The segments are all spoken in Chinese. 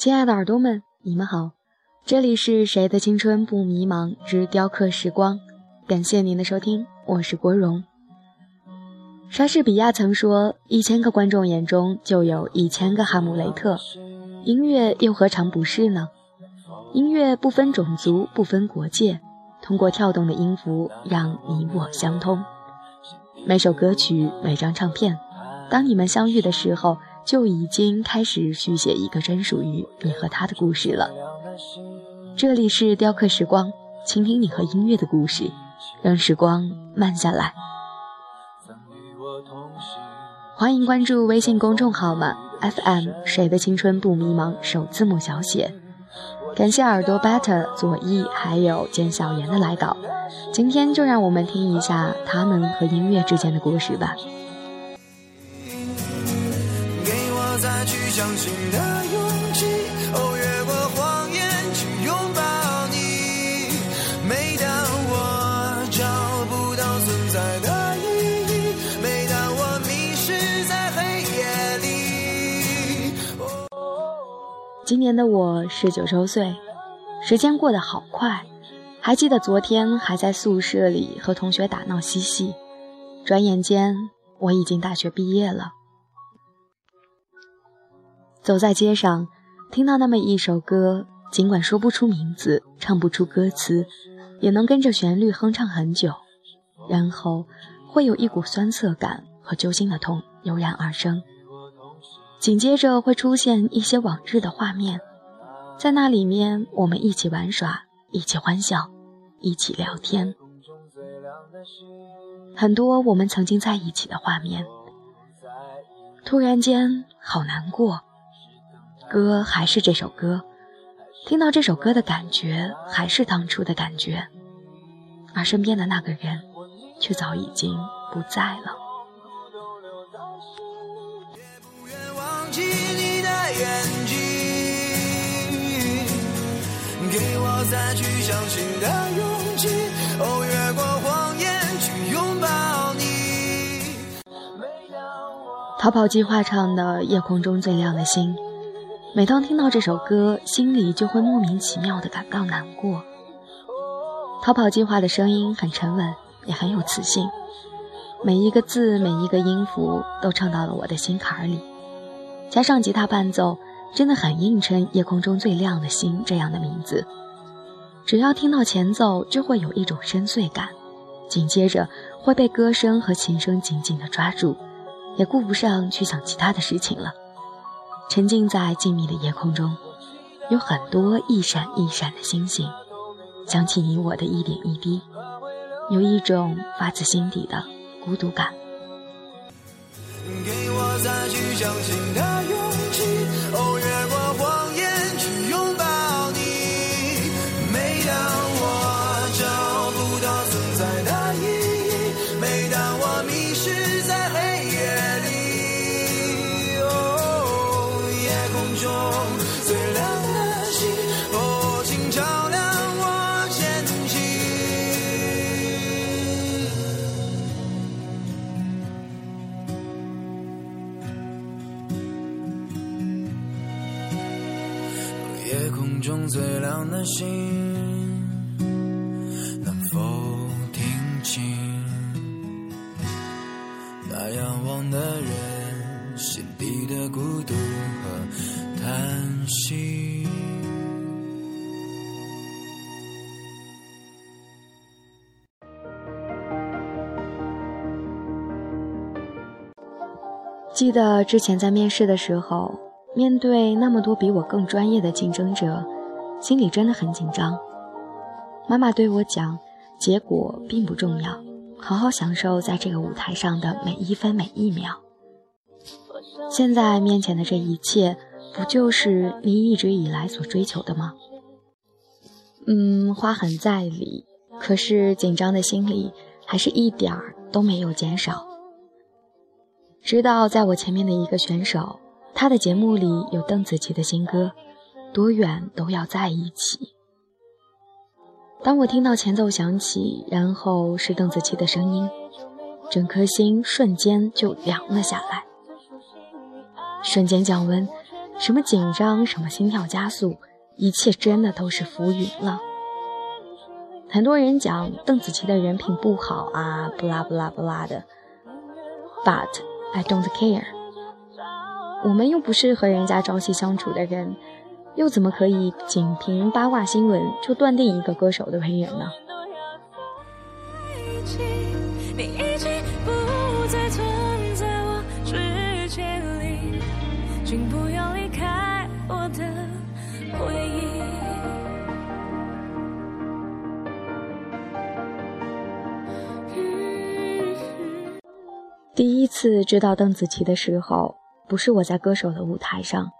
亲爱的耳朵们，你们好，这里是谁的青春不迷茫之雕刻时光，感谢您的收听，我是郭荣。莎士比亚曾说：“一千个观众眼中就有一千个哈姆雷特。”音乐又何尝不是呢？音乐不分种族，不分国界，通过跳动的音符让你我相通。每首歌曲，每张唱片，当你们相遇的时候。就已经开始续写一个专属于你和他的故事了。这里是雕刻时光，倾听你和音乐的故事，让时光慢下来。欢迎关注微信公众号吗，FM 谁的青春不迷茫，首字母小写。感谢耳朵 Better 左翼还有简小妍的来稿。今天就让我们听一下他们和音乐之间的故事吧。相信的勇气，哦，越过谎言去拥抱你。每当我找不到存在的意义，每当我迷失在黑夜里。今年的我十九周岁，时间过得好快，还记得昨天还在宿舍里和同学打闹嬉戏，转眼间我已经大学毕业了。走在街上，听到那么一首歌，尽管说不出名字，唱不出歌词，也能跟着旋律哼唱很久，然后会有一股酸涩感和揪心的痛油然而生。紧接着会出现一些往日的画面，在那里面，我们一起玩耍，一起欢笑，一起聊天，很多我们曾经在一起的画面。突然间，好难过。歌还是这首歌，听到这首歌的感觉还是当初的感觉，而身边的那个人却早已经不在了。逃跑计划唱的《夜空中最亮的星》。每当听到这首歌，心里就会莫名其妙的感到难过。逃跑计划的声音很沉稳，也很有磁性，每一个字，每一个音符都唱到了我的心坎里。加上吉他伴奏，真的很映衬“夜空中最亮的星”这样的名字。只要听到前奏，就会有一种深邃感，紧接着会被歌声和琴声紧紧的抓住，也顾不上去想其他的事情了。沉浸在静谧的夜空中，有很多一闪一闪的星星，想起你我的一点一滴，有一种发自心底的孤独感。给我再去相信的勇的星，能否听清那仰望的人心底的孤独和叹息？记得之前在面试的时候。面对那么多比我更专业的竞争者，心里真的很紧张。妈妈对我讲：“结果并不重要，好好享受在这个舞台上的每一分每一秒。”现在面前的这一切，不就是你一直以来所追求的吗？嗯，话很在理，可是紧张的心里还是一点儿都没有减少。直到在我前面的一个选手。他的节目里有邓紫棋的新歌《多远都要在一起》。当我听到前奏响起，然后是邓紫棋的声音，整颗心瞬间就凉了下来，瞬间降温，什么紧张，什么心跳加速，一切真的都是浮云了。很多人讲邓紫棋的人品不好啊，不拉不拉不拉的，But I don't care。我们又不是和人家朝夕相处的人，又怎么可以仅凭八卦新闻就断定一个歌手的为人呢？第一次知道邓紫棋的时候，不是我在歌手的舞台上，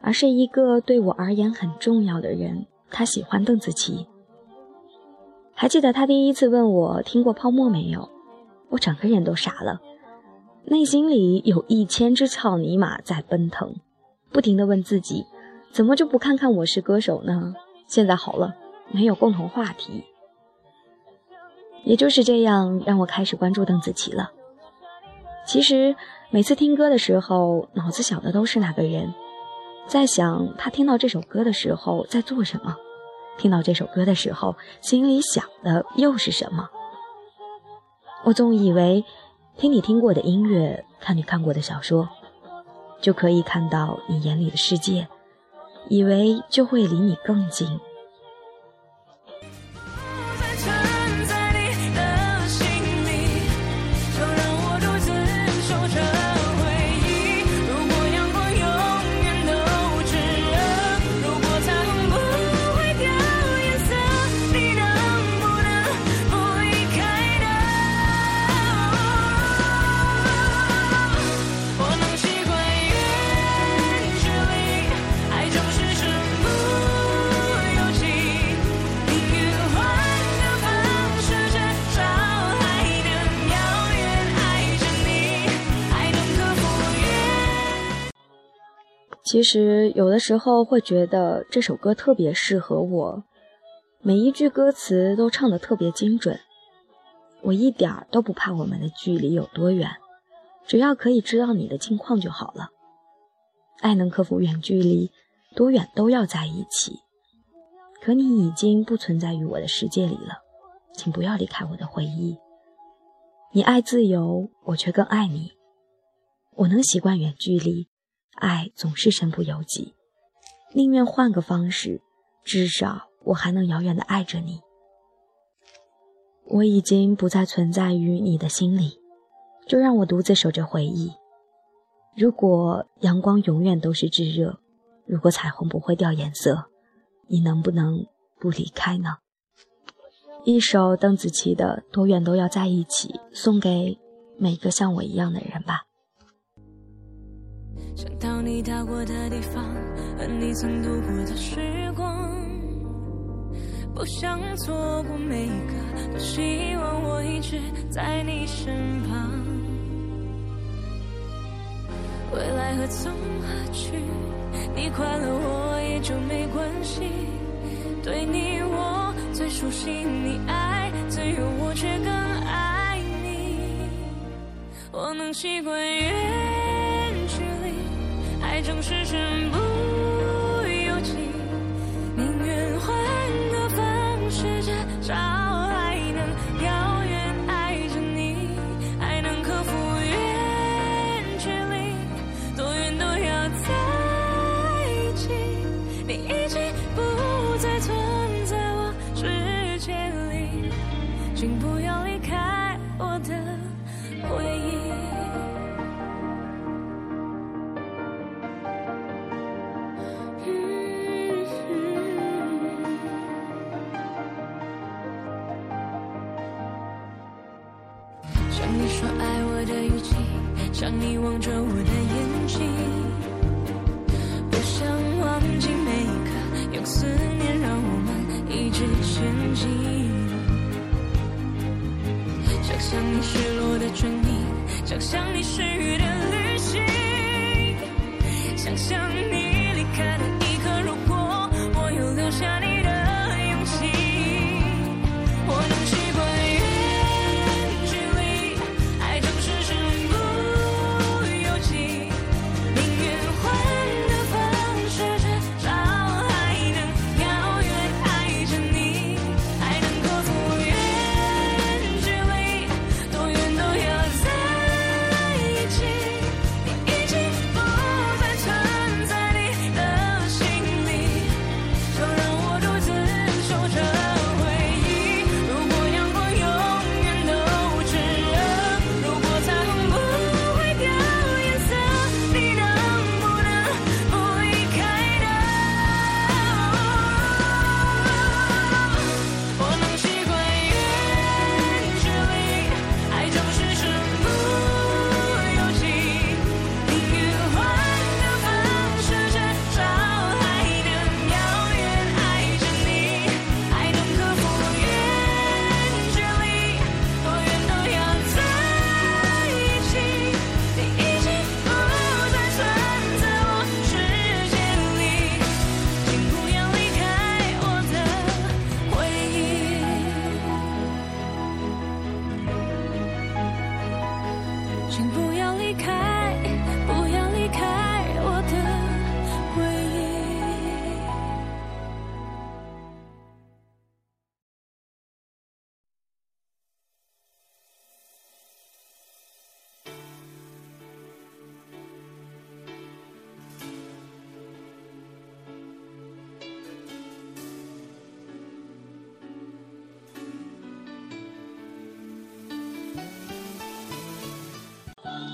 而是一个对我而言很重要的人，他喜欢邓紫棋。还记得他第一次问我听过《泡沫》没有，我整个人都傻了。内心里有一千只草泥马在奔腾，不停地问自己：怎么就不看看《我是歌手》呢？现在好了，没有共同话题。也就是这样，让我开始关注邓紫棋了。其实每次听歌的时候，脑子想的都是那个人，在想他听到这首歌的时候在做什么，听到这首歌的时候心里想的又是什么。我总以为。听你听过的音乐，看你看过的小说，就可以看到你眼里的世界，以为就会离你更近。其实有的时候会觉得这首歌特别适合我，每一句歌词都唱得特别精准。我一点儿都不怕我们的距离有多远，只要可以知道你的近况就好了。爱能克服远距离，多远都要在一起。可你已经不存在于我的世界里了，请不要离开我的回忆。你爱自由，我却更爱你。我能习惯远距离。爱总是身不由己，宁愿换个方式，至少我还能遥远的爱着你。我已经不再存在于你的心里，就让我独自守着回忆。如果阳光永远都是炙热，如果彩虹不会掉颜色，你能不能不离开呢？一首邓紫棋的《多远都要在一起》，送给每个像我一样的人吧。想到你到过的地方，和你曾度过的时光，不想错过每一个，多希望我一直在你身旁。未来何从何去，你快乐我也就没关系。对你我最熟悉，你爱自由，我却更爱你。我能习惯远。爱正是身不由己，宁愿换个方式，至少想你望着我的眼睛，不想忘记每一刻，用思念让我们一直前进。想象你失落的唇印，想象你失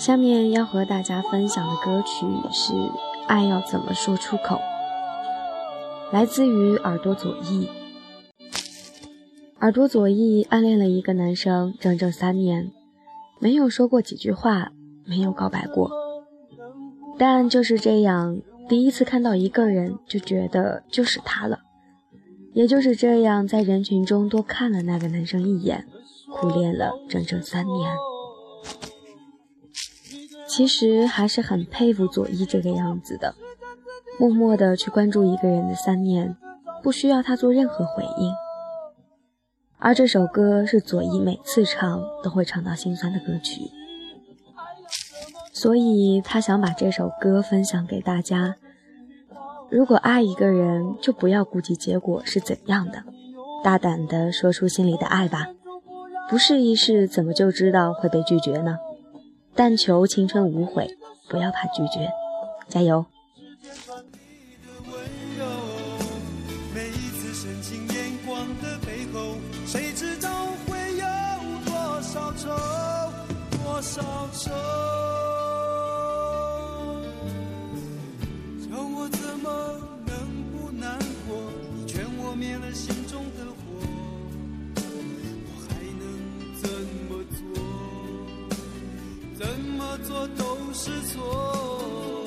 下面要和大家分享的歌曲是《爱要怎么说出口》，来自于耳朵左翼。耳朵左翼暗恋了一个男生整整三年，没有说过几句话，没有告白过，但就是这样，第一次看到一个人就觉得就是他了，也就是这样，在人群中多看了那个男生一眼，苦恋了整整三年。其实还是很佩服左一这个样子的，默默的去关注一个人的三年，不需要他做任何回应。而这首歌是左一每次唱都会唱到心酸的歌曲，所以他想把这首歌分享给大家。如果爱一个人，就不要顾及结果是怎样的，大胆的说出心里的爱吧。不试一试，怎么就知道会被拒绝呢？但求青春无悔，不要怕拒绝，加油！多少愁，是错。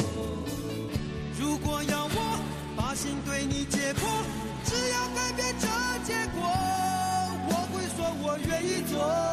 如果要我把心对你解剖，只要改变这结果，我会说我愿意做。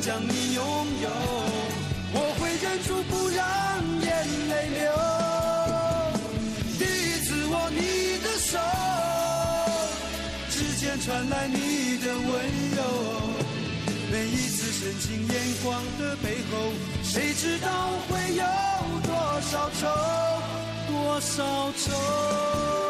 将你拥有，我会忍住不让眼泪流。第一次握你的手。指尖传来你的温柔，每一次深情眼光的背后，谁知道会有多少愁，多少愁？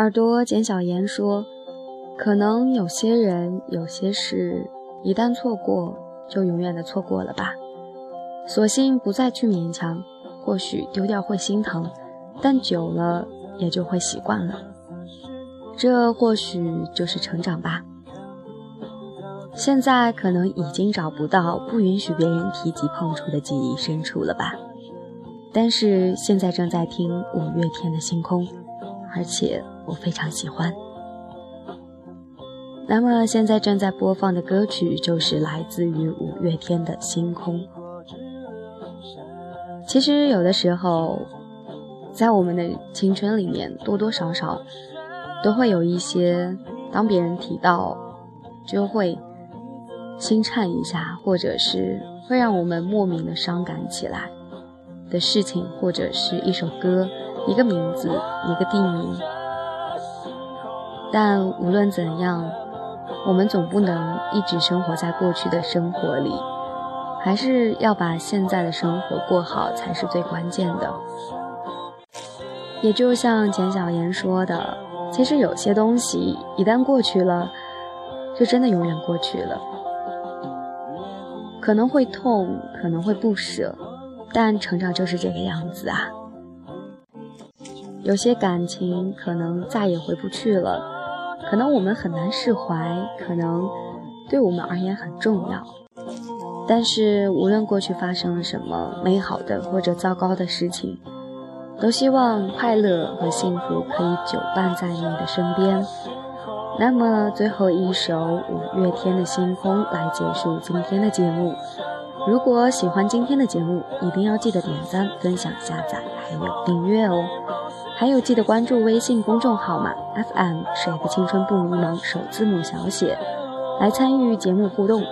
耳朵简小言说：“可能有些人、有些事，一旦错过，就永远的错过了吧。索性不再去勉强。或许丢掉会心疼，但久了也就会习惯了。这或许就是成长吧。现在可能已经找不到不允许别人提及碰触的记忆深处了吧？但是现在正在听五月天的《星空》，而且我非常喜欢。那么现在正在播放的歌曲就是来自于五月天的《星空》。其实有的时候，在我们的青春里面，多多少少都会有一些，当别人提到，就会心颤一下，或者是会让我们莫名的伤感起来的事情，或者是一首歌、一个名字、一个地名。但无论怎样，我们总不能一直生活在过去的生活里。还是要把现在的生活过好才是最关键的。也就像简小妍说的，其实有些东西一旦过去了，就真的永远过去了。可能会痛，可能会不舍，但成长就是这个样子啊。有些感情可能再也回不去了，可能我们很难释怀，可能对我们而言很重要。但是，无论过去发生了什么美好的或者糟糕的事情，都希望快乐和幸福可以久伴在你的身边。那么，最后一首五月天的《星空》来结束今天的节目。如果喜欢今天的节目，一定要记得点赞、分享、下载，还有订阅哦。还有，记得关注微信公众号嘛，FM 谁的青春不迷茫，首字母小写，来参与节目互动。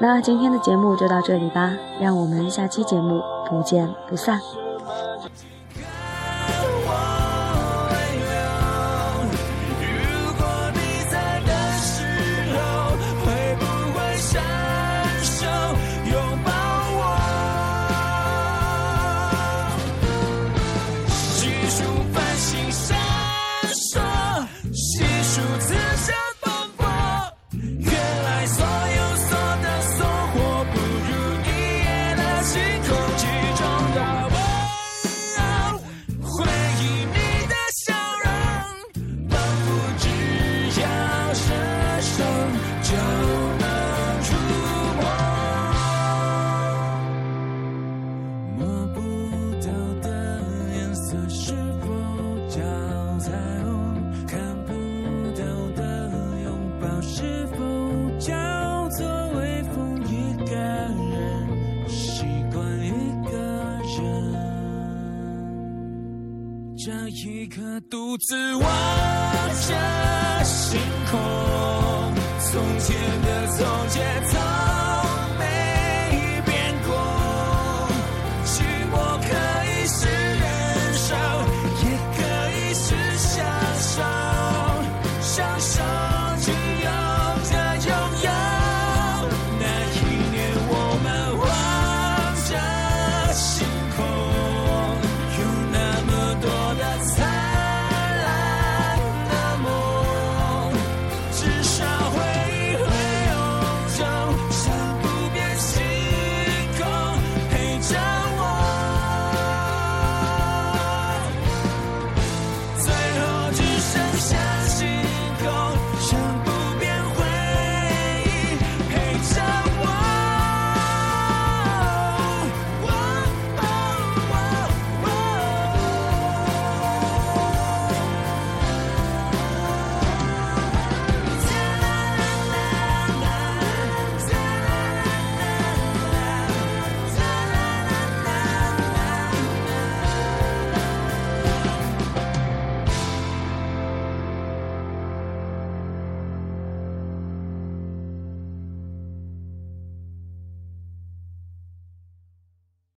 那今天的节目就到这里吧，让我们下期节目不见不散。刻，独自望